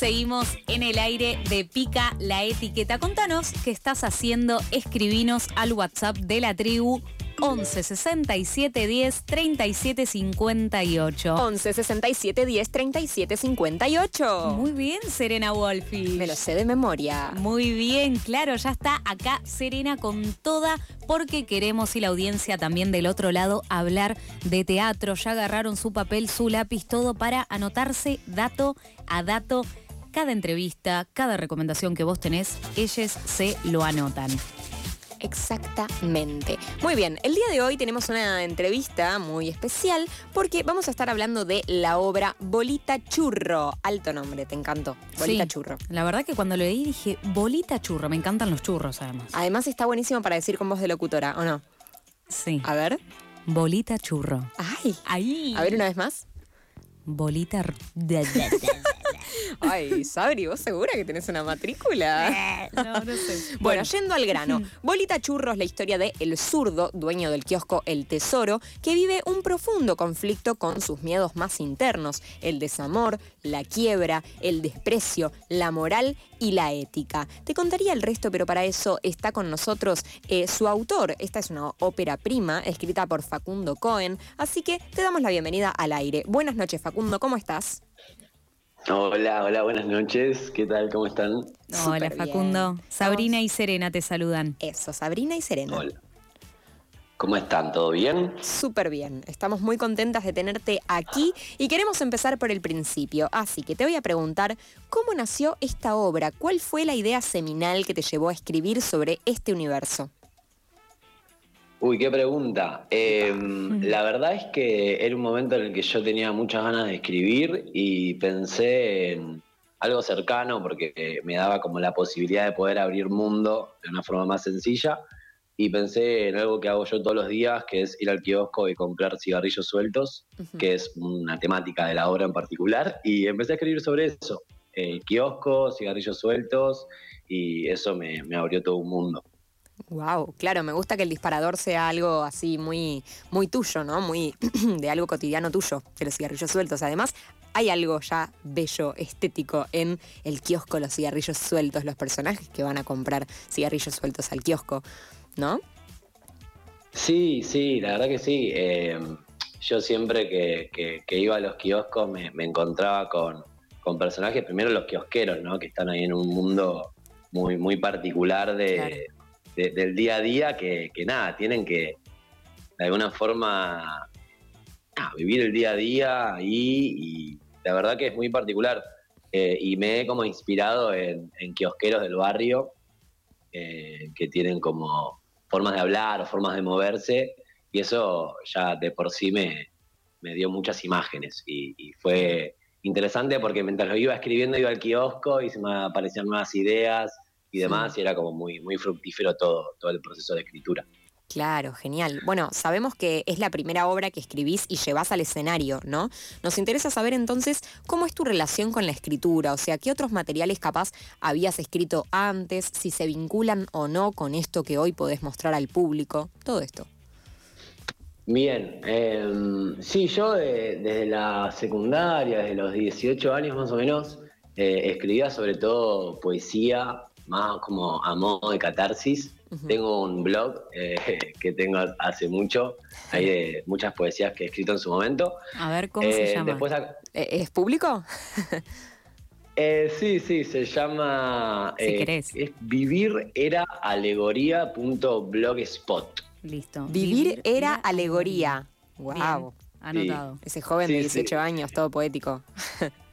Seguimos en el aire de Pica la Etiqueta. Contanos qué estás haciendo. Escribinos al WhatsApp de la tribu 11 67 10 37 58. 11 67 10 37 58. Muy bien, Serena Wolfi. Me lo sé de memoria. Muy bien, claro, ya está acá Serena con toda porque queremos y la audiencia también del otro lado hablar de teatro. Ya agarraron su papel, su lápiz, todo para anotarse dato a dato. Cada entrevista, cada recomendación que vos tenés, ellos se lo anotan. Exactamente. Muy bien, el día de hoy tenemos una entrevista muy especial porque vamos a estar hablando de la obra Bolita Churro. Alto nombre, te encantó. Bolita Sí, Churro. La verdad que cuando lo leí dije, bolita churro, me encantan los churros además. Además está buenísimo para decir con voz de locutora, ¿o no? Sí, A ver. bolita churro. Ay. Ahí. A ver una vez más. Bolita... Ay, Sabri, ¿vos segura que tenés una matrícula? no, no sé. Bueno, yendo al grano, Bolita Churro es la historia de El Zurdo, dueño del kiosco El Tesoro, que vive un profundo conflicto con sus miedos más internos, el desamor, la quiebra, el desprecio, la moral y la ética. Te contaría el resto, pero para eso está con nosotros eh, su autor. Esta es una ópera prima, escrita por Facundo Cohen, así que te damos la bienvenida al aire. Buenas noches, Facundo, ¿cómo estás? Hola, hola, buenas noches. ¿Qué tal? ¿Cómo están? Hola bien. Facundo. Sabrina y Serena te saludan. Eso, Sabrina y Serena. Hola. ¿Cómo están? ¿Todo bien? Súper bien, estamos muy contentas de tenerte aquí y queremos empezar por el principio. Así que te voy a preguntar, ¿cómo nació esta obra? ¿Cuál fue la idea seminal que te llevó a escribir sobre este universo? Uy, qué pregunta. Eh, la verdad es que era un momento en el que yo tenía muchas ganas de escribir y pensé en algo cercano porque eh, me daba como la posibilidad de poder abrir mundo de una forma más sencilla y pensé en algo que hago yo todos los días, que es ir al kiosco y comprar cigarrillos sueltos, que es una temática de la obra en particular, y empecé a escribir sobre eso. Eh, kiosco, cigarrillos sueltos, y eso me, me abrió todo un mundo. Wow, claro, me gusta que el disparador sea algo así muy, muy tuyo, ¿no? Muy de algo cotidiano tuyo, de los cigarrillos sueltos. Además, hay algo ya bello, estético en el kiosco, los cigarrillos sueltos, los personajes que van a comprar cigarrillos sueltos al kiosco, ¿no? Sí, sí, la verdad que sí. Eh, yo siempre que, que- que iba a los kioscos me, me encontraba con, con personajes, primero los kiosqueros, ¿no? Que están ahí en un mundo muy, muy particular de, Claro. De- del día a día que, que nada, tienen que de alguna forma vivir el día a día y la verdad que es muy particular. Eh, y me he como inspirado en, en kiosqueros del barrio eh, que tienen como formas de hablar o formas de moverse y eso ya de por sí me, me dio muchas imágenes y, y fue interesante porque mientras lo iba escribiendo iba al kiosco y se me aparecían nuevas ideas y demás y era como muy, muy fructífero todo, todo el proceso de escritura. Claro, genial. Bueno, sabemos que es la primera obra que escribís y llevas al escenario, ¿no? Nos interesa saber entonces cómo es tu relación con la escritura, o sea, qué otros materiales capaz habías escrito antes, si se vinculan o no con esto que hoy podés mostrar al público, todo esto. Bien, eh, sí, yo de- desde la secundaria, desde los 18 años más o menos, eh, escribía sobre todo poesía, más como a modo de catarsis. Tengo un blog eh, que tengo hace mucho, hay de muchas poesías que he escrito en su momento. A ver, ¿cómo se Eh, llama? Después, Eh, ¿Es público? eh, sí, sí, se llama... Si eh, querés. Es vivir era alegoría.blogspot. Listo. Vivir era alegoría. Wow. Bien, anotado. Ese joven de Sí, 18 sí. años, todo poético.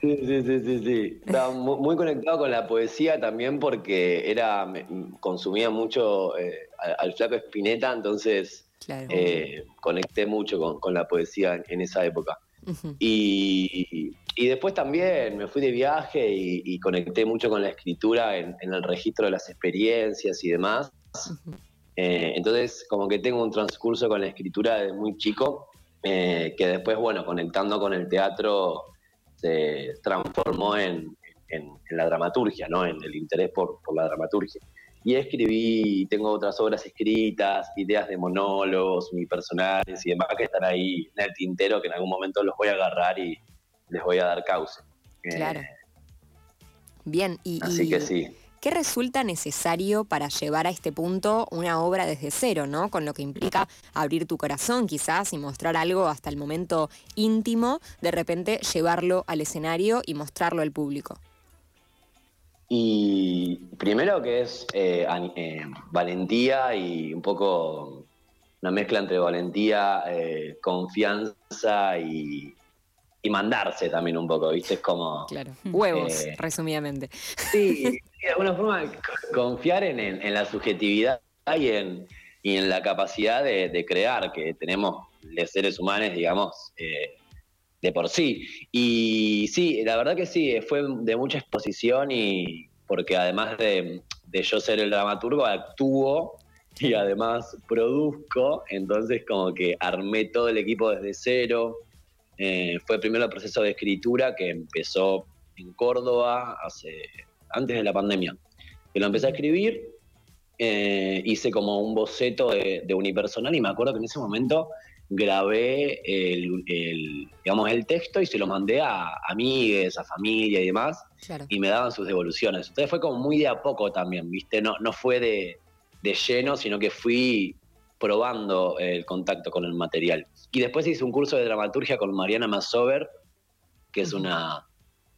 Sí, sí, sí, sí, sí. Estaba mu- muy, conectado con la poesía también porque era consumía mucho eh, al, flaco Espineta, entonces Claro. eh, conecté mucho con, con la poesía en, esa época. Y, y después también me fui de viaje y, y conecté mucho con la escritura en, en el registro de las experiencias y demás. Eh, entonces, como que tengo un transcurso con la escritura desde muy chico, que después, bueno, conectando con el teatro, se transformó en, en- en la dramaturgia, ¿no? En el interés por, por la dramaturgia. Y escribí, tengo otras obras escritas, ideas de monólogos, unipersonales y demás que están ahí en el tintero, que en algún momento los voy a agarrar y les voy a dar cauce. Eh, Claro. Bien, y, Así que sí. ¿Qué resulta necesario para llevar a este punto una obra desde cero, ¿no? Con lo que implica abrir tu corazón quizás y mostrar algo hasta el momento íntimo, de repente llevarlo al escenario y mostrarlo al público. Y primero que es eh, eh, valentía y un poco una mezcla entre valentía, eh, confianza y, y mandarse también un poco, ¿viste? Es como... Claro, huevos, resumidamente. Sí, de alguna forma confiar en, la subjetividad y en, y en la capacidad de, crear que tenemos los seres humanos, digamos, eh, de por sí. Y sí, la verdad que sí, fue de mucha exposición y porque además de, yo ser el dramaturgo, actúo y además produzco, entonces como que armé todo el equipo desde cero. Eh, fue primero el proceso de escritura que empezó en Córdoba hace antes de la pandemia. Que lo empecé a escribir, eh, hice como un boceto de, unipersonal y me acuerdo que en ese momento grabé el, digamos, el texto y se lo mandé a amigues, a familia y demás, y me daban sus devoluciones. Entonces fue como muy de a poco también, ¿viste? No, no fue de, de lleno, sino que fui probando el contacto con el material. Y después hice un curso de dramaturgia con Mariana Masover, que es una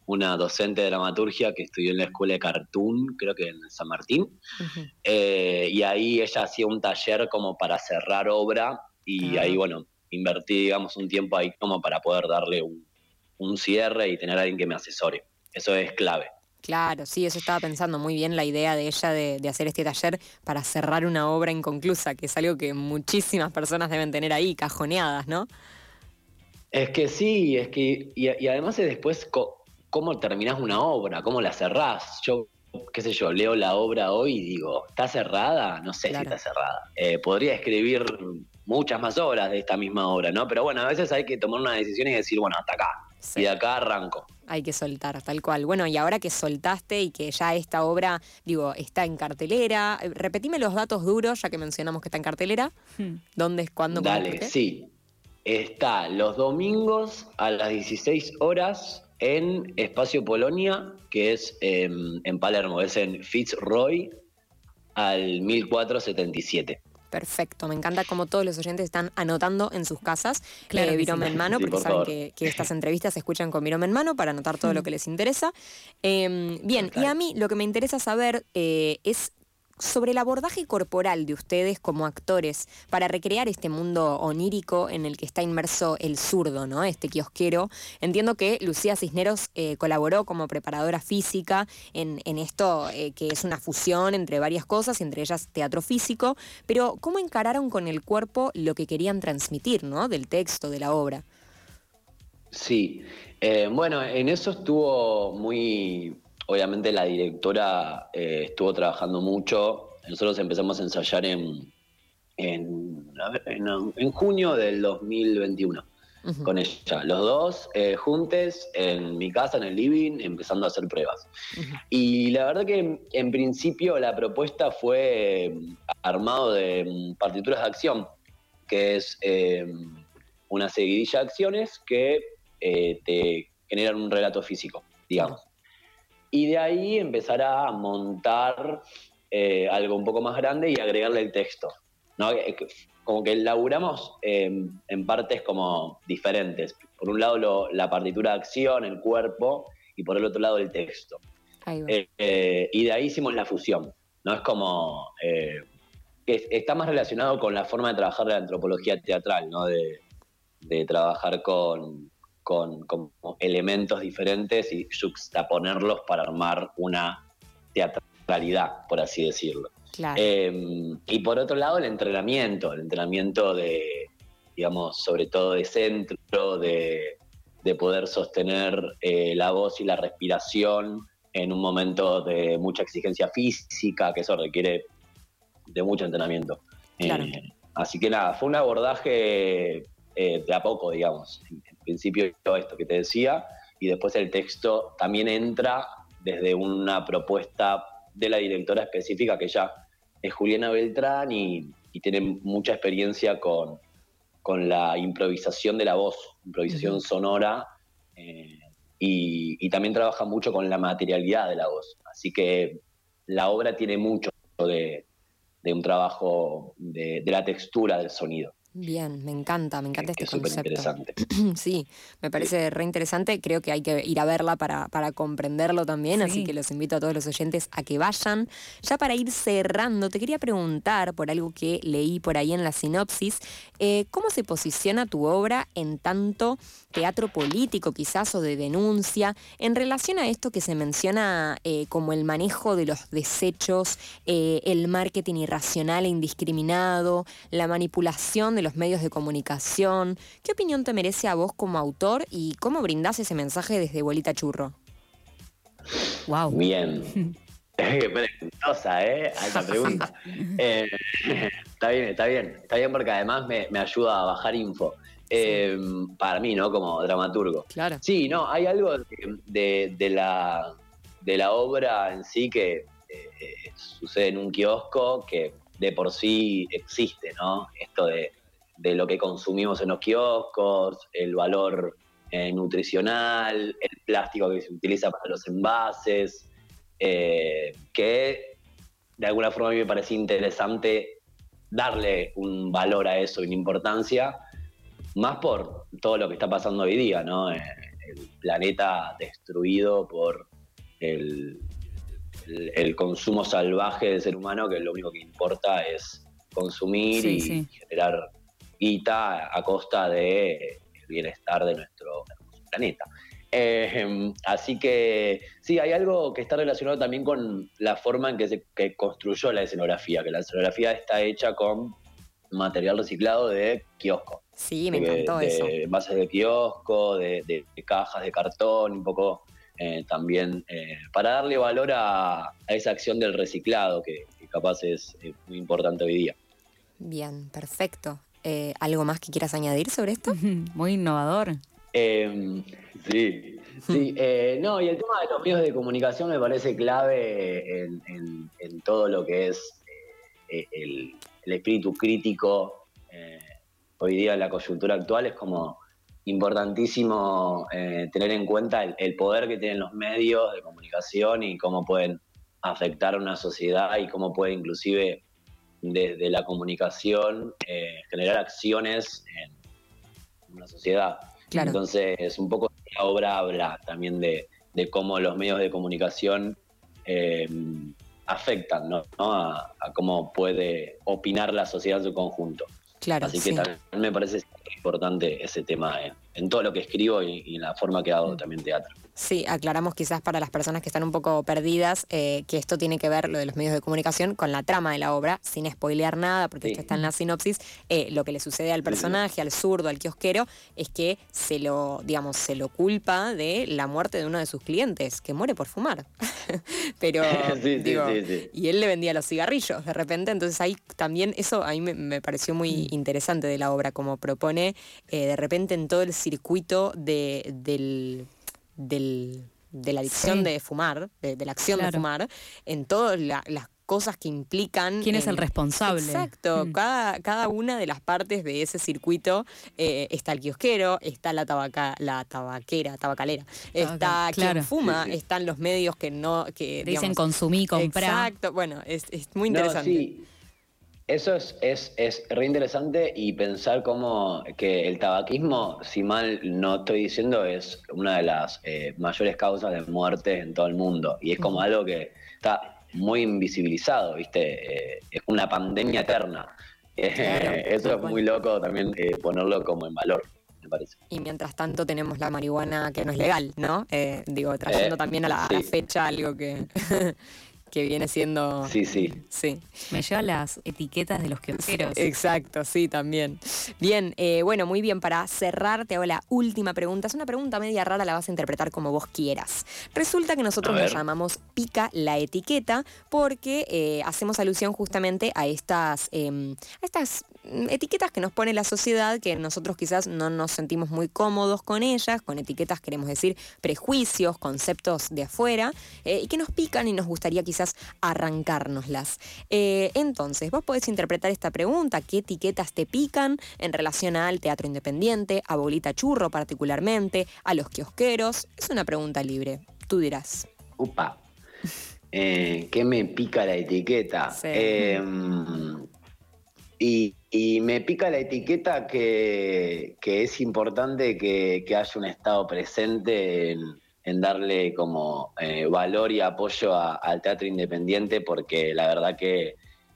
una docente de dramaturgia que estudió en la escuela de Cartoon, creo que en San Martín, eh, y ahí ella hacía un taller como para cerrar obra y ah. ahí, bueno, invertí, digamos, un tiempo ahí como para poder darle un, cierre y tener a alguien que me asesore. Eso es clave. Claro, sí, eso estaba pensando muy bien la idea de ella de, hacer este taller para cerrar una obra inconclusa, que es algo que muchísimas personas deben tener ahí, cajoneadas, ¿no? Es que sí, es que, y, y además es después cómo terminás una obra, cómo la cerrás. Yo, qué sé yo, leo la obra hoy y digo, ¿está cerrada? No sé si está cerrada. Eh, podría escribir muchas más obras de esta misma obra, ¿no? Pero bueno, a veces hay que tomar una decisión y decir, bueno, hasta acá. Y de acá arranco. Hay que soltar, tal cual. Bueno, y ahora que soltaste y que ya esta obra, digo, está en cartelera, eh, repetime los datos duros, ya que mencionamos que está en cartelera. Hmm. ¿Dónde es, cuándo? Dale, sí. Está los domingos a las 16 horas en Espacio Polonia, que es em, en Palermo, es en Fitzroy al 1477. Perfecto, me encanta como todos los oyentes están anotando en sus casas claro, eh, virome en mano, porque saben que, estas entrevistas se escuchan con virome en mano para anotar todo lo que les interesa. Em, bien, y a mí lo que me interesa saber eh, es sobre el abordaje corporal de ustedes como actores para recrear este mundo onírico en el que está inmerso el zurdo, ¿no? Este kiosquero. Entiendo que Lucía Cisneros eh, colaboró como preparadora física en, esto eh, que es una fusión entre varias cosas, entre ellas teatro físico, pero ¿cómo encararon con el cuerpo lo que querían transmitir, ¿no? Del texto, de la obra. Sí, eh, bueno, en eso estuvo muy, obviamente la directora eh, estuvo trabajando mucho. Nosotros empezamos a ensayar en, en, junio del 2021 con ella. Los dos eh, juntos en mi casa, en el living, empezando a hacer pruebas. Y la verdad que en principio la propuesta fue eh, armado de mm, partituras de acción, que es una seguidilla de acciones que te generan un relato físico, digamos y de ahí empezar a montar eh, algo un poco más grande y agregarle el texto. ¿no? Como que laburamos em, en partes como diferentes. Por un lado la partitura de acción, el cuerpo, y por el otro lado el texto. Eh, eh, y de ahí hicimos la fusión. ¿no? Es como que está más relacionado con la forma de trabajar de la antropología teatral, ¿no? de trabajar con, con, elementos diferentes y juxtaponerlos para armar una teatralidad, por así decirlo. Em, y por otro lado, el entrenamiento, el entrenamiento de, digamos, sobre todo de centro, de, poder sostener eh, la voz y la respiración en un momento de mucha exigencia física, que eso requiere de mucho entrenamiento. Eh, así que nada, fue un abordaje eh, de a poco, digamos. En, principio esto que te decía, y después el texto también entra desde una propuesta de la directora específica, que ya es Juliana Beltrán y, tiene mucha experiencia con, con, la improvisación de la voz, improvisación sonora, eh, y, también trabaja mucho con la materialidad de la voz. Así que la obra tiene mucho de, un trabajo de la textura del sonido. Bien, me encanta, me encanta este concepto. interesante. sí, me parece re interesante. Creo que hay que ir a verla para, para comprenderlo también, así que los invito a todos los oyentes a que vayan. Ya para ir cerrando, te quería preguntar por algo que leí por ahí en la sinopsis, eh, ¿cómo se posiciona tu obra en tanto teatro político quizás o de denuncia en relación a esto que se menciona eh, como el manejo de los desechos, eh, el marketing irracional e indiscriminado, la manipulación de los medios de comunicación. ¿Qué opinión te merece a vos como autor y cómo brindás ese mensaje desde Bolita Churro? Wow. Bien. Preguntosa, ¿eh? Alta pregunta. Eh, está bien, está bien. Está bien porque además me, ayuda a bajar info. Eh, para mí, ¿no? Como dramaturgo. Claro. Sí, no, hay algo de, la, de la obra en sí que eh, sucede en un kiosco que de por sí existe, ¿no? Esto de de lo que consumimos en los kioscos, el valor eh, nutricional, el plástico que se utiliza para los envases, eh, que de alguna forma a mí me parecía interesante darle un valor a eso, una importancia, más por todo lo que está pasando hoy día, ¿no? Eh, el planeta destruido por el, el, consumo salvaje del ser humano, que lo único que importa es consumir y generar a costa del bienestar de nuestro planeta. Eh, así que sí, hay algo que está relacionado también con la forma en que se construyó la escenografía, que la escenografía está hecha con material reciclado de kiosco. Sí, me encantó de, eso. Bases de kiosco, de, cajas de cartón, un poco eh, también eh, para darle valor a, esa acción del reciclado, que capaz es muy importante hoy día. Bien, perfecto. Eh, ¿Algo más que quieras añadir sobre esto? Muy innovador. Em, sí, sí. Eh, no, y el tema de los medios de comunicación me parece clave en, todo lo que es eh, el, espíritu crítico. hoy día en la coyuntura actual es como importantísimo tener en cuenta el, poder que tienen los medios de comunicación y cómo pueden afectar a una sociedad y cómo puede inclusive desde la comunicación eh, generar acciones en una sociedad. Entonces, un poco la obra habla también de, cómo los medios de comunicación eh, afectan A, cómo puede opinar la sociedad en su conjunto. Claro, Así que también me parece importante ese tema en, todo lo que escribo y, y en la forma que hago mm. también teatro. Sí, aclaramos quizás para las personas que están un poco perdidas eh, que esto tiene que ver, lo de los medios de comunicación, con la trama de la obra, sin spoilear nada, porque esto está en la sinopsis. Eh, lo que le sucede al personaje, al zurdo, al kiosquero, es que se lo, digamos, se lo culpa de la muerte de uno de sus clientes, que muere por fumar. Pero, digo, y él le vendía los cigarrillos de repente, entonces ahí también, eso a mí me, pareció muy mm. interesante de la obra, como propone eh, de repente en todo el circuito de, del del, de la adicción de fumar, de, la acción de fumar, en todas las cosas que implican. ¿Quién es el responsable? Exacto. Mm. Cada, cada una de las partes de ese circuito eh, está el kiosquero, está la, tabaca, la tabaquera, tabacalera, está quien fuma, están los medios que no. Que, Dicen consumir, comprar. Exacto. Bueno, es, muy interesante. Eso es, es, es re interesante y pensar cómo que el tabaquismo, si mal no estoy diciendo, es una de las eh, mayores causas de muerte en todo el mundo. Y es como algo que está muy invisibilizado, ¿viste? Eh, es una pandemia eterna. eso es muy loco también eh, ponerlo como en valor. Me parece. Y mientras tanto tenemos la marihuana que no es legal, ¿no? digo, trayendo también a la, a la fecha algo que, que viene siendo... Sí, sí. Sí. Me lleva las etiquetas de los kiosqueros. Exacto, sí, también. Bien, eh, bueno, muy bien, para cerrar te hago la última pregunta. Es una pregunta media rara, la vas a interpretar como vos quieras. Resulta que nosotros nos llamamos pica la etiqueta porque eh, hacemos alusión justamente a estas, em, a estas etiquetas que nos pone la sociedad, que nosotros quizás no nos sentimos muy cómodos con ellas, con etiquetas queremos decir prejuicios, conceptos de afuera, eh, y que nos pican y nos gustaría quizás arrancárnoslas. Eh, entonces, vos podés interpretar esta pregunta, ¿qué etiquetas te pican en relación al teatro independiente, a Bolita Churro particularmente, a los kiosqueros? Es una pregunta libre, tú dirás. Upa. Eh, ¿Qué me pica la etiqueta? Em, y, me pica la etiqueta que, es importante que, haya un Estado presente en, darle como eh, valor y apoyo al teatro independiente, porque la verdad que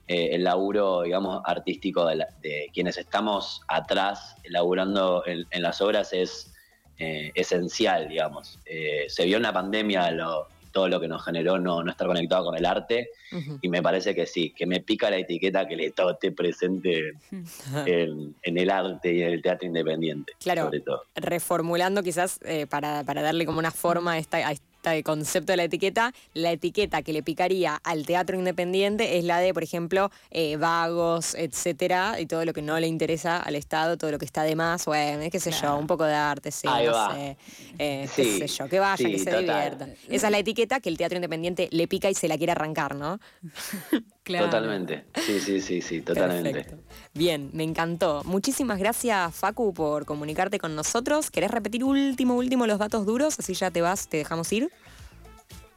eh, el laburo, digamos, artístico de, quienes estamos atrás, laburando en, las obras, es esencial, digamos. se vio en la pandemia lo, todo lo que nos generó no, no estar conectado con el arte. Y me parece que sí, que me pica la etiqueta que Estado esté presente en, el arte y en el teatro independiente. Claro, sobre todo. reformulando quizás eh, para, para, darle como una forma a esta, a esta el concepto de la etiqueta, la etiqueta que le picaría al teatro independiente es la de, por ejemplo, eh, vagos, etcétera, y todo lo que no le interesa al Estado, todo lo que está de más, bueno, qué sé yo, un poco de arte, sí, no sé, eh, qué sé yo, que vaya, que se divierta. Esa es la etiqueta que el teatro independiente le pica y se la quiere arrancar, ¿no? Totalmente. Sí, sí, sí, sí, totalmente. Bien, me encantó. Muchísimas gracias, Facu, por comunicarte con nosotros. ¿Querés repetir último, último los datos duros? Así ya te vas, te dejamos ir.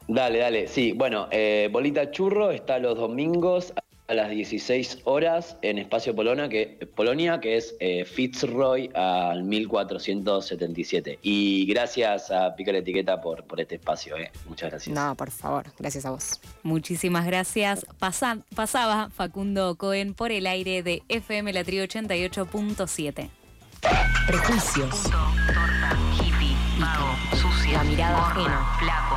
Dale, dale. Sí, bueno, eh, Bolita Churro está los domingos a las 16 horas en Espacio Polonia, que, Polonia, que es eh, Fitzroy al 1477. Y gracias a Pica la Etiqueta por, por este espacio. Eh. Muchas gracias. No, por favor, gracias a vos. Muchísimas gracias. pasaba Facundo Cohen por el aire de FM La 88.7. Prejuicios. torta, hippie, sucia, la mirada ajena,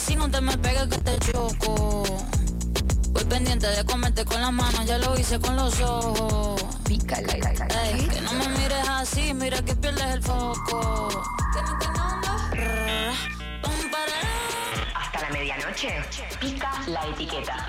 así, no te me pegues que te choco. Voy pendiente de comerte con las manos, ya lo hice con los ojos. Pícala, Ey, que no me mires así, mira que pierdes el foco. Hasta la medianoche. Pica la etiqueta.